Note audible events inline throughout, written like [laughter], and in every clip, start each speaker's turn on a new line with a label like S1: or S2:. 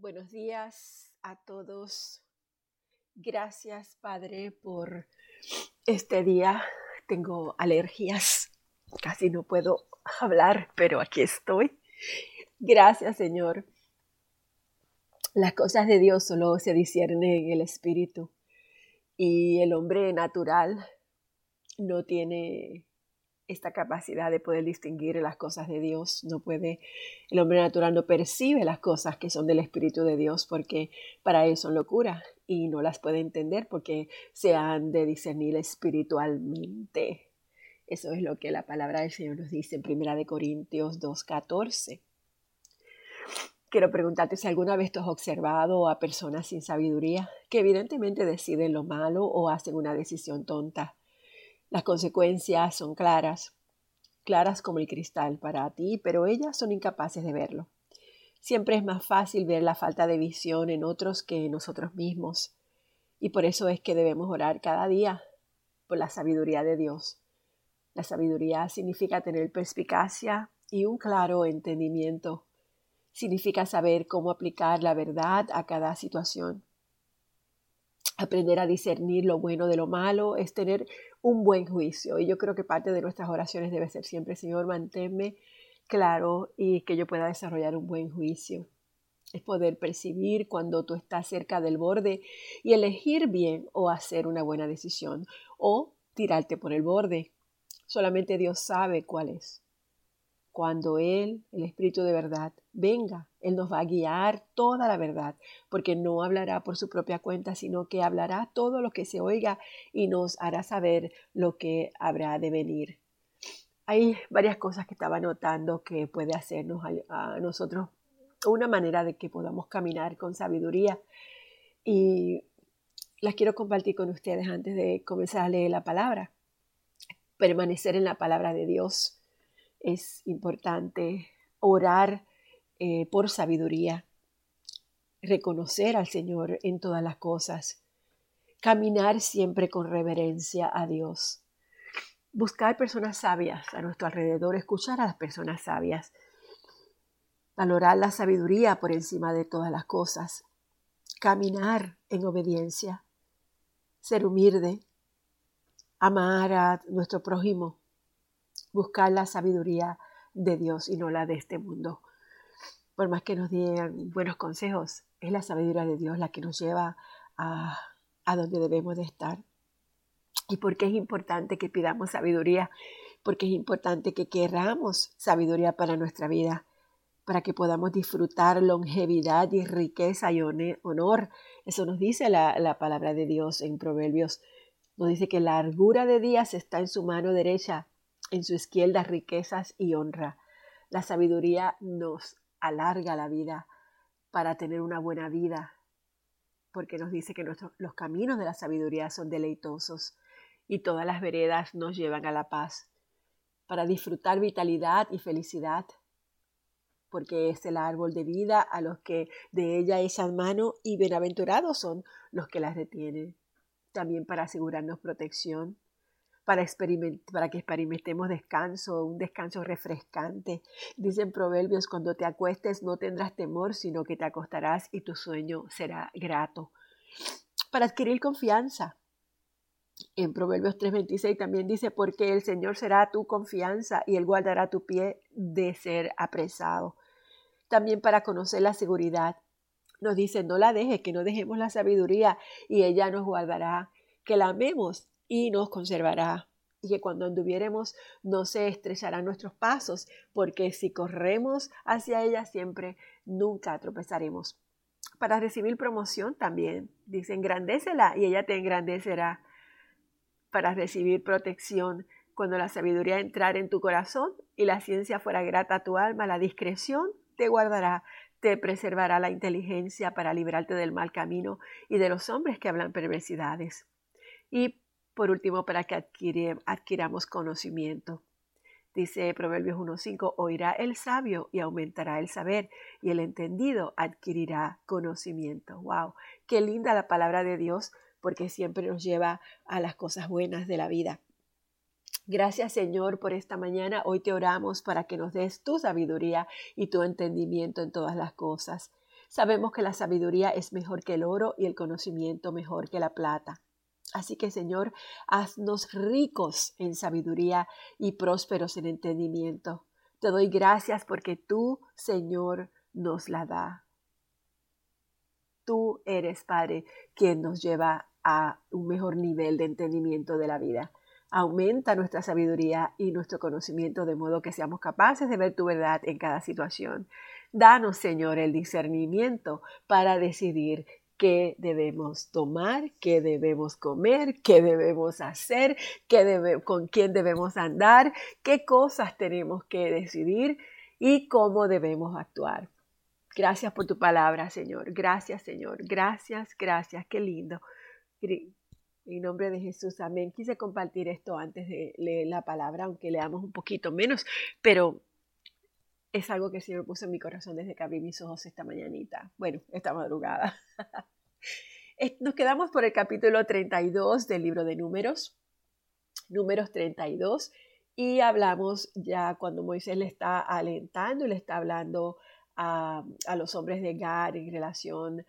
S1: Buenos días a todos. Gracias, Padre, por este día. Tengo alergias. Casi no puedo hablar, pero aquí estoy. Gracias, Señor. Las cosas de Dios solo se disciernen en el Espíritu. Y el hombre natural no tiene esta capacidad de poder distinguir las cosas de Dios. No puede, el hombre natural no percibe las cosas que son del Espíritu de Dios porque para él son locura y no las puede entender porque se han de discernir espiritualmente. Eso es lo que la palabra del Señor nos dice en Primera de Corintios 2.14. Quiero preguntarte si alguna vez tú has observado a personas sin sabiduría que evidentemente deciden lo malo o hacen una decisión tonta las consecuencias son claras, claras como el cristal para ti, pero ellas son incapaces de verlo. Siempre es más fácil ver la falta de visión en otros que en nosotros mismos. Y por eso es que debemos orar cada día por la sabiduría de Dios. La sabiduría significa tener perspicacia y un claro entendimiento. Significa saber cómo aplicar la verdad a cada situación. Aprender a discernir lo bueno de lo malo es tener un buen juicio. Y yo creo que parte de nuestras oraciones debe ser siempre, Señor, manténme claro y que yo pueda desarrollar un buen juicio. Es poder percibir cuando tú estás cerca del borde y elegir bien o hacer una buena decisión o tirarte por el borde. Solamente Dios sabe cuál es. Cuando Él, el Espíritu de verdad, venga, Él nos va a guiar toda la verdad, porque no hablará por su propia cuenta, sino que hablará todo lo que se oiga y nos hará saber lo que habrá de venir. Hay varias cosas que estaba notando que puede hacernos a, a nosotros una manera de que podamos caminar con sabiduría y las quiero compartir con ustedes antes de comenzar a leer la palabra. Permanecer en la palabra de Dios es importante orar eh, por sabiduría, reconocer al Señor en todas las cosas, caminar siempre con reverencia a Dios, buscar personas sabias a nuestro alrededor, escuchar a las personas sabias, valorar la sabiduría por encima de todas las cosas, caminar en obediencia, ser humilde, amar a nuestro prójimo, buscar la sabiduría de Dios y no la de este mundo. Por más que nos digan buenos consejos, es la sabiduría de Dios la que nos lleva a, a donde debemos de estar. ¿Y por qué es importante que pidamos sabiduría? Porque es importante que queramos sabiduría para nuestra vida, para que podamos disfrutar longevidad y riqueza y honor. Eso nos dice la, la palabra de Dios en Proverbios. Nos dice que la largura de días está en su mano derecha en su izquierda riquezas y honra. La sabiduría nos alarga la vida para tener una buena vida, porque nos dice que los caminos de la sabiduría son deleitosos y todas las veredas nos llevan a la paz, para disfrutar vitalidad y felicidad, porque es el árbol de vida a los que de ella echan mano y bienaventurados son los que las retienen. También para asegurarnos protección para, para que experimentemos descanso, un descanso refrescante. Dicen proverbios, cuando te acuestes no tendrás temor, sino que te acostarás y tu sueño será grato. Para adquirir confianza. En Proverbios 3:26 también dice, porque el Señor será tu confianza y Él guardará tu pie de ser apresado. También para conocer la seguridad. Nos dice, no la dejes, que no dejemos la sabiduría y ella nos guardará, que la amemos y nos conservará. Y que cuando anduviéremos no se estrecharán nuestros pasos, porque si corremos hacia ella siempre, nunca tropezaremos. Para recibir promoción también, dice, engrandécela y ella te engrandecerá. Para recibir protección, cuando la sabiduría entrar en tu corazón y la ciencia fuera grata a tu alma, la discreción te guardará, te preservará la inteligencia para librarte del mal camino y de los hombres que hablan perversidades. Y por último, para que adquiramos conocimiento. Dice Proverbios 1.5, oirá el sabio y aumentará el saber, y el entendido adquirirá conocimiento. ¡Wow! Qué linda la palabra de Dios, porque siempre nos lleva a las cosas buenas de la vida. Gracias Señor por esta mañana. Hoy te oramos para que nos des tu sabiduría y tu entendimiento en todas las cosas. Sabemos que la sabiduría es mejor que el oro y el conocimiento mejor que la plata. Así que Señor, haznos ricos en sabiduría y prósperos en entendimiento. Te doy gracias porque tú, Señor, nos la da. Tú eres, Padre, quien nos lleva a un mejor nivel de entendimiento de la vida. Aumenta nuestra sabiduría y nuestro conocimiento de modo que seamos capaces de ver tu verdad en cada situación. Danos, Señor, el discernimiento para decidir qué debemos tomar, qué debemos comer, qué debemos hacer, qué con quién debemos andar, qué cosas tenemos que decidir y cómo debemos actuar. Gracias por tu palabra, Señor. Gracias, Señor. Gracias, gracias. Qué lindo. En nombre de Jesús, amén. Quise compartir esto antes de leer la palabra, aunque leamos un poquito menos, pero es algo que el Señor puso en mi corazón desde que abrí mis ojos esta mañanita. Bueno, esta madrugada. [laughs] Nos quedamos por el capítulo 32 del libro de Números, Números 32, y hablamos ya cuando Moisés le está alentando y le está hablando a, a los hombres de Gad en relación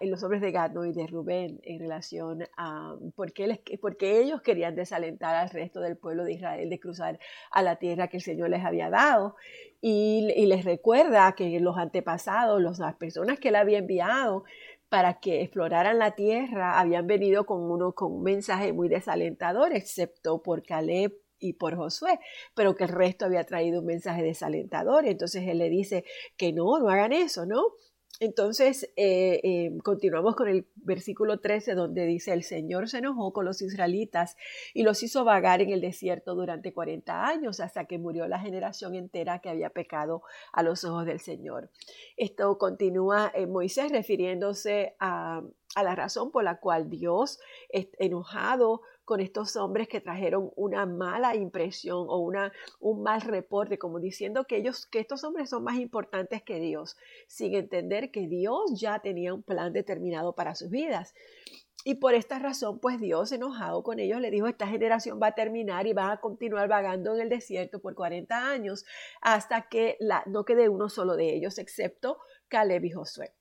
S1: en los hombres de Gad y de Rubén en relación a porque, les, porque ellos querían desalentar al resto del pueblo de Israel de cruzar a la tierra que el Señor les había dado y, les recuerda que los antepasados, las personas que él había enviado para que exploraran la tierra habían venido con, uno, con un mensaje muy desalentador, excepto por Caleb y por Josué, pero que el resto había traído un mensaje desalentador. Entonces él le dice que no, no hagan eso, ¿no? Entonces, eh, eh, continuamos con el versículo 13 donde dice, el Señor se enojó con los israelitas y los hizo vagar en el desierto durante 40 años hasta que murió la generación entera que había pecado a los ojos del Señor. Esto continúa en Moisés refiriéndose a la razón por la cual Dios, enojado con estos hombres que trajeron una mala impresión o una, un mal reporte, como diciendo que, ellos, que estos hombres son más importantes que Dios, sin entender que Dios ya tenía un plan determinado para sus vidas. Y por esta razón, pues Dios, enojado con ellos, le dijo, esta generación va a terminar y va a continuar vagando en el desierto por 40 años hasta que la, no quede uno solo de ellos, excepto Caleb y Josué.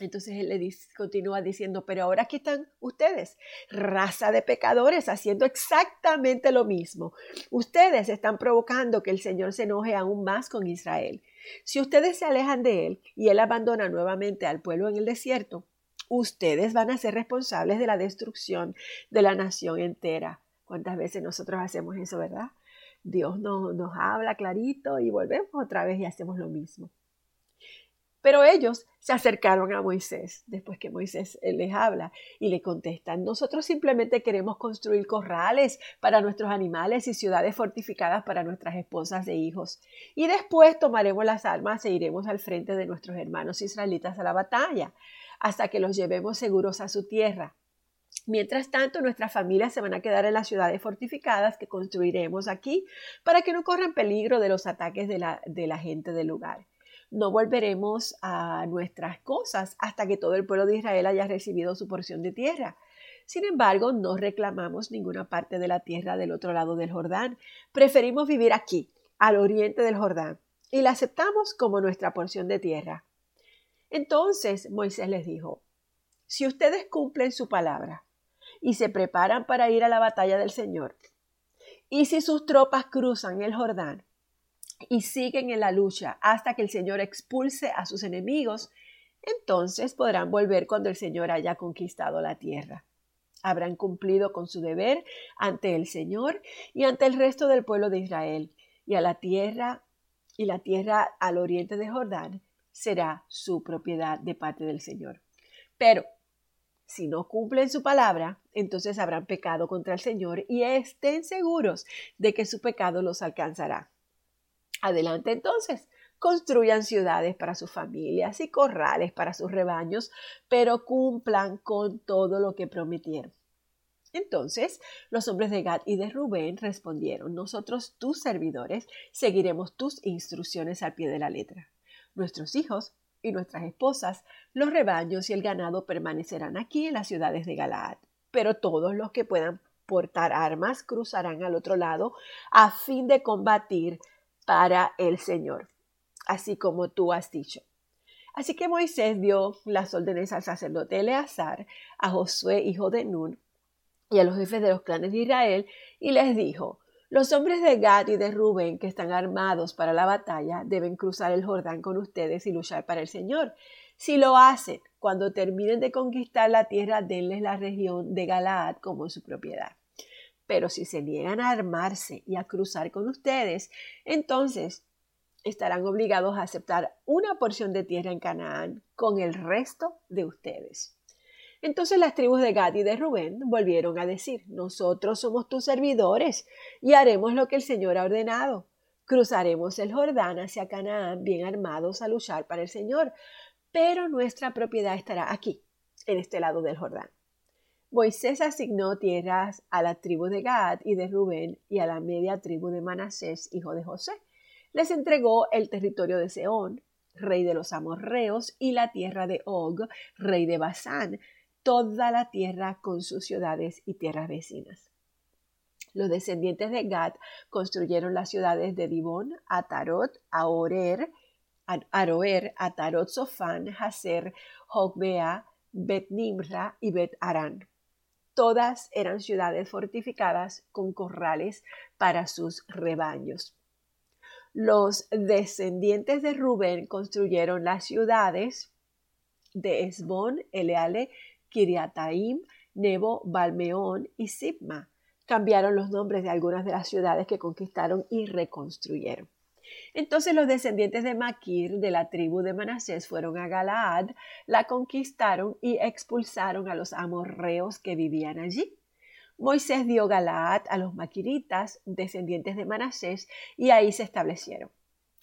S1: Entonces él le continúa diciendo, pero ahora aquí están ustedes, raza de pecadores, haciendo exactamente lo mismo. Ustedes están provocando que el Señor se enoje aún más con Israel. Si ustedes se alejan de él y él abandona nuevamente al pueblo en el desierto, ustedes van a ser responsables de la destrucción de la nación entera. ¿Cuántas veces nosotros hacemos eso, verdad? Dios nos, nos habla clarito y volvemos otra vez y hacemos lo mismo. Pero ellos se acercaron a Moisés después que Moisés les habla y le contestan, nosotros simplemente queremos construir corrales para nuestros animales y ciudades fortificadas para nuestras esposas e hijos. Y después tomaremos las armas e iremos al frente de nuestros hermanos israelitas a la batalla, hasta que los llevemos seguros a su tierra. Mientras tanto, nuestras familias se van a quedar en las ciudades fortificadas que construiremos aquí para que no corran peligro de los ataques de la, de la gente del lugar no volveremos a nuestras cosas hasta que todo el pueblo de Israel haya recibido su porción de tierra. Sin embargo, no reclamamos ninguna parte de la tierra del otro lado del Jordán. Preferimos vivir aquí, al oriente del Jordán, y la aceptamos como nuestra porción de tierra. Entonces Moisés les dijo, si ustedes cumplen su palabra y se preparan para ir a la batalla del Señor, y si sus tropas cruzan el Jordán y siguen en la lucha hasta que el Señor expulse a sus enemigos, entonces podrán volver cuando el Señor haya conquistado la tierra. Habrán cumplido con su deber ante el Señor y ante el resto del pueblo de Israel, y a la tierra y la tierra al oriente de Jordán será su propiedad de parte del Señor. Pero si no cumplen su palabra, entonces habrán pecado contra el Señor y estén seguros de que su pecado los alcanzará. Adelante entonces, construyan ciudades para sus familias y corrales para sus rebaños, pero cumplan con todo lo que prometieron. Entonces los hombres de Gad y de Rubén respondieron, nosotros, tus servidores, seguiremos tus instrucciones al pie de la letra. Nuestros hijos y nuestras esposas, los rebaños y el ganado permanecerán aquí en las ciudades de Galaad, pero todos los que puedan portar armas cruzarán al otro lado a fin de combatir para el Señor, así como tú has dicho. Así que Moisés dio las órdenes al sacerdote Eleazar, a Josué, hijo de Nun, y a los jefes de los clanes de Israel, y les dijo, los hombres de Gad y de Rubén que están armados para la batalla deben cruzar el Jordán con ustedes y luchar para el Señor. Si lo hacen, cuando terminen de conquistar la tierra, denles la región de Galaad como su propiedad. Pero si se niegan a armarse y a cruzar con ustedes, entonces estarán obligados a aceptar una porción de tierra en Canaán con el resto de ustedes. Entonces las tribus de Gad y de Rubén volvieron a decir, nosotros somos tus servidores y haremos lo que el Señor ha ordenado. Cruzaremos el Jordán hacia Canaán bien armados a luchar para el Señor, pero nuestra propiedad estará aquí, en este lado del Jordán. Moisés asignó tierras a la tribu de Gad y de Rubén y a la media tribu de Manasés, hijo de José les entregó el territorio de Seón, rey de los amorreos, y la tierra de Og, rey de Basán, toda la tierra con sus ciudades y tierras vecinas. Los descendientes de Gad construyeron las ciudades de Dibón, Atarot, Aorer, Aroer, Atarot, Sofán, Haser, Jogbea, Bet Nimra y Bet Arán. Todas eran ciudades fortificadas con corrales para sus rebaños. Los descendientes de Rubén construyeron las ciudades de Esbón, Eleale, Kiriataim, Nebo, Balmeón y Sibma. Cambiaron los nombres de algunas de las ciudades que conquistaron y reconstruyeron. Entonces los descendientes de Maquir, de la tribu de Manasés, fueron a Galaad, la conquistaron y expulsaron a los amorreos que vivían allí. Moisés dio Galaad a los maquiritas, descendientes de Manasés, y ahí se establecieron.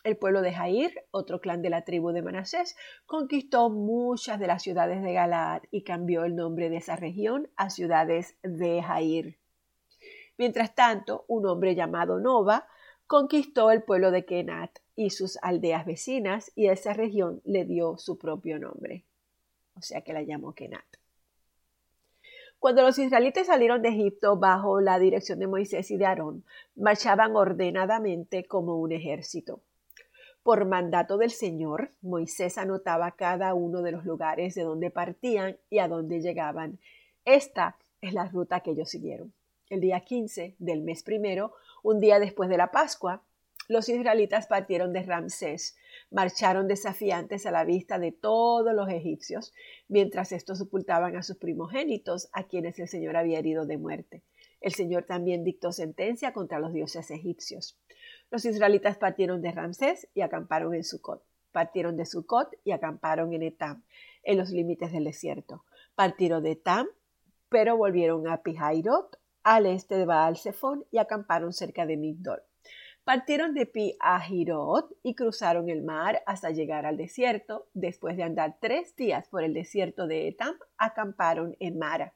S1: El pueblo de Jair, otro clan de la tribu de Manasés, conquistó muchas de las ciudades de Galaad y cambió el nombre de esa región a ciudades de Jair. Mientras tanto, un hombre llamado Nova conquistó el pueblo de Kenat y sus aldeas vecinas y a esa región le dio su propio nombre. O sea que la llamó Kenat. Cuando los israelitas salieron de Egipto bajo la dirección de Moisés y de Aarón, marchaban ordenadamente como un ejército. Por mandato del Señor, Moisés anotaba cada uno de los lugares de donde partían y a dónde llegaban. Esta es la ruta que ellos siguieron. El día 15 del mes primero, un día después de la Pascua, los israelitas partieron de Ramsés, marcharon desafiantes a la vista de todos los egipcios, mientras estos ocultaban a sus primogénitos, a quienes el Señor había herido de muerte. El Señor también dictó sentencia contra los dioses egipcios. Los israelitas partieron de Ramsés y acamparon en Sucot. Partieron de Sucot y acamparon en Etam, en los límites del desierto. Partieron de Etam, pero volvieron a Pihairot, al este de Baal Zephon, y acamparon cerca de Migdol. Partieron de Pi a Girot y cruzaron el mar hasta llegar al desierto. Después de andar tres días por el desierto de Etam, acamparon en Mara.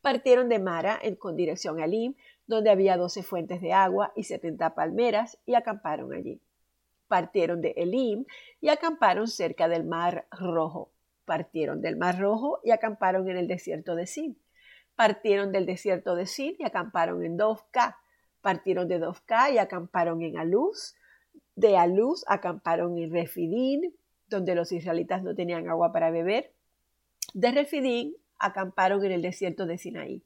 S1: Partieron de Mara en, con dirección a Elim, donde había doce fuentes de agua y setenta palmeras, y acamparon allí. Partieron de Elim y acamparon cerca del Mar Rojo. Partieron del Mar Rojo y acamparon en el desierto de Sin. Partieron del desierto de Sin y acamparon en Dovka Partieron de Dovka y acamparon en Aluz. De Aluz acamparon en Refidín, donde los israelitas no tenían agua para beber. De Refidín acamparon en el desierto de Sinaí.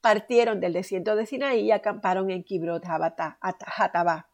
S1: Partieron del desierto de Sinaí y acamparon en Kibrot Hatabá.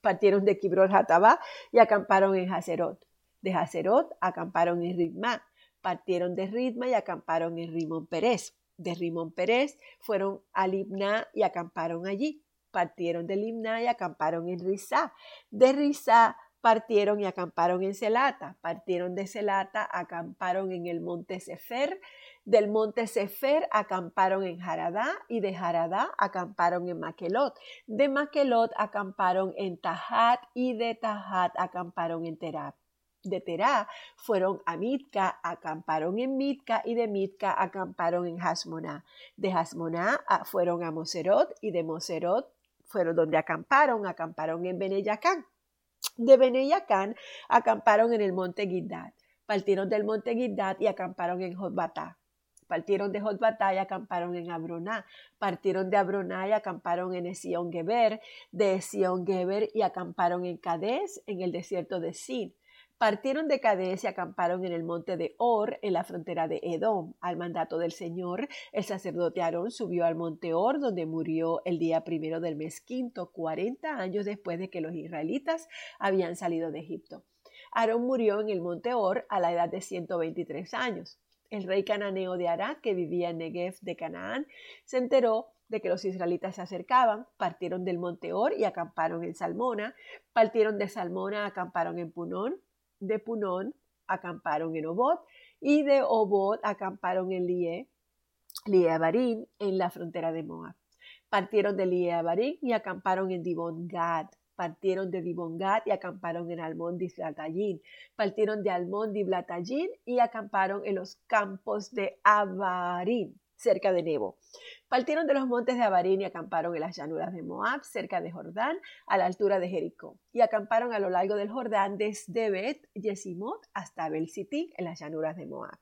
S1: Partieron de Kibrot Hatabá y acamparon en Hazerot. De Hazerot acamparon en Ritma. Partieron de Ritma y acamparon en Rimón Pérez. De Rimón Pérez fueron a Libna y acamparon allí partieron de Limna y acamparon en Rizá. De Rizá partieron y acamparon en Celata. Partieron de Celata, acamparon en el monte Sefer. Del monte Sefer acamparon en Haradá y de Haradá acamparon en Maquelot. De Maquelot acamparon en Tahat y de Tahat acamparon en Terá. De Terá fueron a Mitka, acamparon en Mitka y de Mitka acamparon en Hasmoná. De Hasmoná ah, fueron a Moserot y de Moserot fueron donde acamparon, acamparon en Beneyacán. De Beneyacán acamparon en el monte Giddad. Partieron del monte Giddad y acamparon en Jotbatá. Partieron de Jotbatá y acamparon en Abroná. Partieron de Abroná y acamparon en Esión Geber. De Esión Geber y acamparon en Cades, en el desierto de Sin. Partieron de Cades y acamparon en el monte de Or, en la frontera de Edom. Al mandato del Señor, el sacerdote Aarón subió al monte Or, donde murió el día primero del mes quinto, cuarenta años después de que los israelitas habían salido de Egipto. Aarón murió en el monte Or a la edad de 123 años. El rey cananeo de Arad, que vivía en Negev de Canaán, se enteró de que los israelitas se acercaban, partieron del monte Or y acamparon en Salmona, partieron de Salmona, acamparon en Punón, de Punón acamparon en Obot y de Obot acamparon en Lie, Liebarín, en la frontera de Moab. Partieron de Liebarín y acamparon en Dibon Gad. Partieron de Dibon Gad y acamparon en Almón Blatallín. Partieron de Almón Blatallín y acamparon en los campos de Abarín, cerca de Nebo. Partieron de los montes de Abarín y acamparon en las llanuras de Moab, cerca de Jordán, a la altura de Jericó. Y acamparon a lo largo del Jordán desde Bet Yesimot hasta Belsitín, en las llanuras de Moab.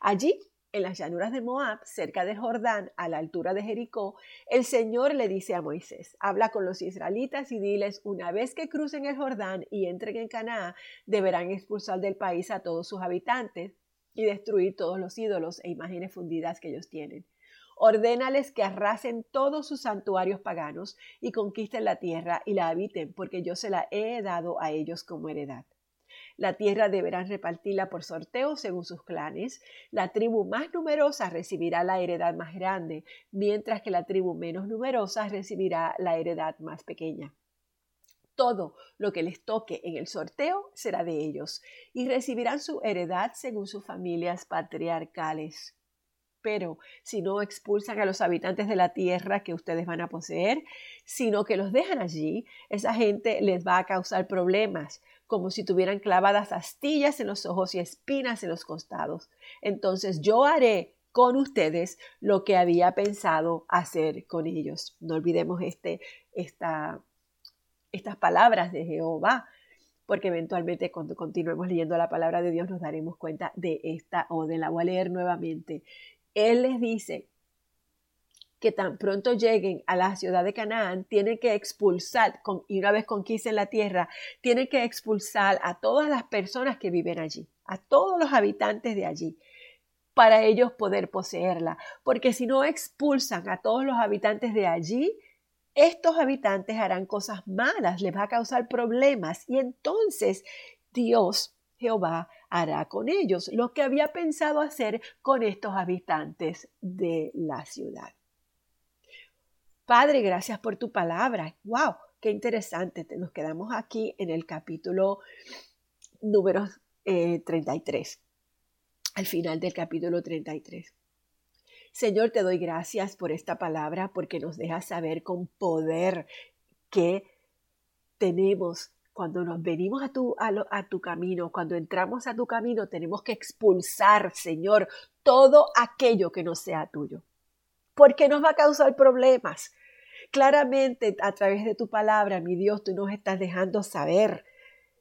S1: Allí, en las llanuras de Moab, cerca de Jordán, a la altura de Jericó, el Señor le dice a Moisés, habla con los israelitas y diles, una vez que crucen el Jordán y entren en Canaán, deberán expulsar del país a todos sus habitantes y destruir todos los ídolos e imágenes fundidas que ellos tienen Ordénales que arrasen todos sus santuarios paganos y conquisten la tierra y la habiten, porque yo se la he dado a ellos como heredad. La tierra deberán repartirla por sorteo según sus clanes. La tribu más numerosa recibirá la heredad más grande, mientras que la tribu menos numerosa recibirá la heredad más pequeña. Todo lo que les toque en el sorteo será de ellos, y recibirán su heredad según sus familias patriarcales. Pero si no expulsan a los habitantes de la tierra que ustedes van a poseer, sino que los dejan allí, esa gente les va a causar problemas, como si tuvieran clavadas astillas en los ojos y espinas en los costados. Entonces yo haré con ustedes lo que había pensado hacer con ellos. No olvidemos este, esta, estas palabras de Jehová, porque eventualmente cuando continuemos leyendo la palabra de Dios nos daremos cuenta de esta orden. La voy a leer nuevamente. Él les dice que tan pronto lleguen a la ciudad de Canaán, tienen que expulsar, y una vez conquisten la tierra, tienen que expulsar a todas las personas que viven allí, a todos los habitantes de allí, para ellos poder poseerla. Porque si no expulsan a todos los habitantes de allí, estos habitantes harán cosas malas, les va a causar problemas, y entonces Dios Jehová hará con ellos lo que había pensado hacer con estos habitantes de la ciudad. Padre, gracias por tu palabra. ¡Wow! Qué interesante. Nos quedamos aquí en el capítulo número 33, eh, al final del capítulo 33. Señor, te doy gracias por esta palabra porque nos deja saber con poder que tenemos cuando nos venimos a tu, a, tu camino, cuando entramos a tu camino, tenemos que expulsar, Señor, todo aquello que no sea tuyo, porque nos va a causar problemas. Claramente, a través de tu palabra, mi Dios, tú nos estás dejando saber,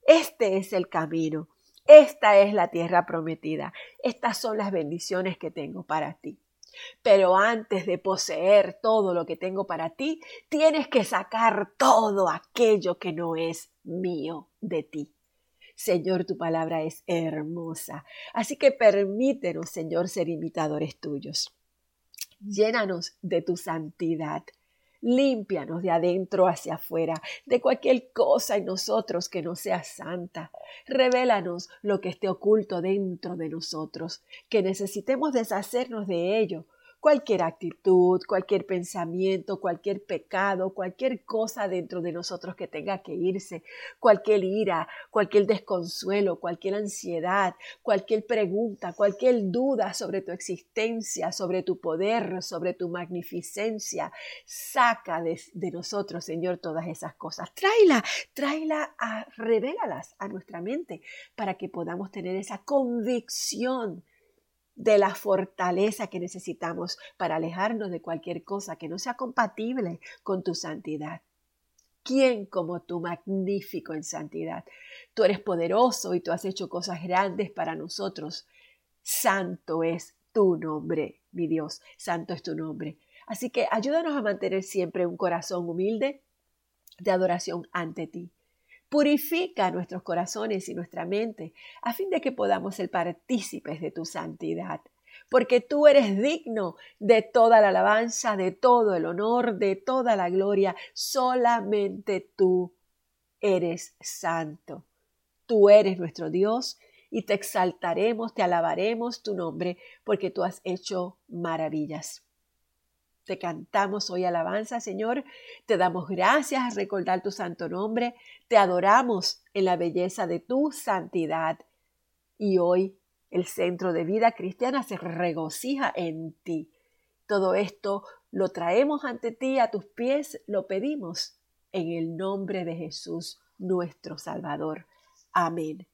S1: este es el camino, esta es la tierra prometida, estas son las bendiciones que tengo para ti. Pero antes de poseer todo lo que tengo para ti, tienes que sacar todo aquello que no es mío de ti. Señor, tu palabra es hermosa. Así que permítenos, Señor, ser imitadores tuyos. Llénanos de tu santidad. Límpianos de adentro hacia afuera, de cualquier cosa en nosotros que no sea santa. Revélanos lo que esté oculto dentro de nosotros, que necesitemos deshacernos de ello cualquier actitud, cualquier pensamiento, cualquier pecado, cualquier cosa dentro de nosotros que tenga que irse, cualquier ira, cualquier desconsuelo, cualquier ansiedad, cualquier pregunta, cualquier duda sobre tu existencia, sobre tu poder, sobre tu magnificencia. Saca de, nosotros, Señor, todas esas cosas. Tráela, tráela, a, revélalas a nuestra mente para que podamos tener esa convicción de la fortaleza que necesitamos para alejarnos de cualquier cosa que no sea compatible con tu santidad. ¿Quién como tú, magnífico en santidad? Tú eres poderoso y tú has hecho cosas grandes para nosotros. Santo es tu nombre, mi Dios, santo es tu nombre. Así que ayúdanos a mantener siempre un corazón humilde de adoración ante ti Purifica nuestros corazones y nuestra mente a fin de que podamos ser partícipes de tu santidad porque tú eres digno de toda la alabanza, de todo el honor, de toda la gloria. Solamente tú eres santo. Tú eres nuestro Dios y te exaltaremos, te alabaremos tu nombre, porque tú has hecho maravillas. Te cantamos hoy alabanza, Señor. Te damos gracias a recordar tu santo nombre. Te adoramos en la belleza de tu santidad. Y hoy el centro de vida cristiana se regocija en ti. Todo esto lo traemos ante ti, a tus pies, lo pedimos en el nombre de Jesús, nuestro Salvador. Amén.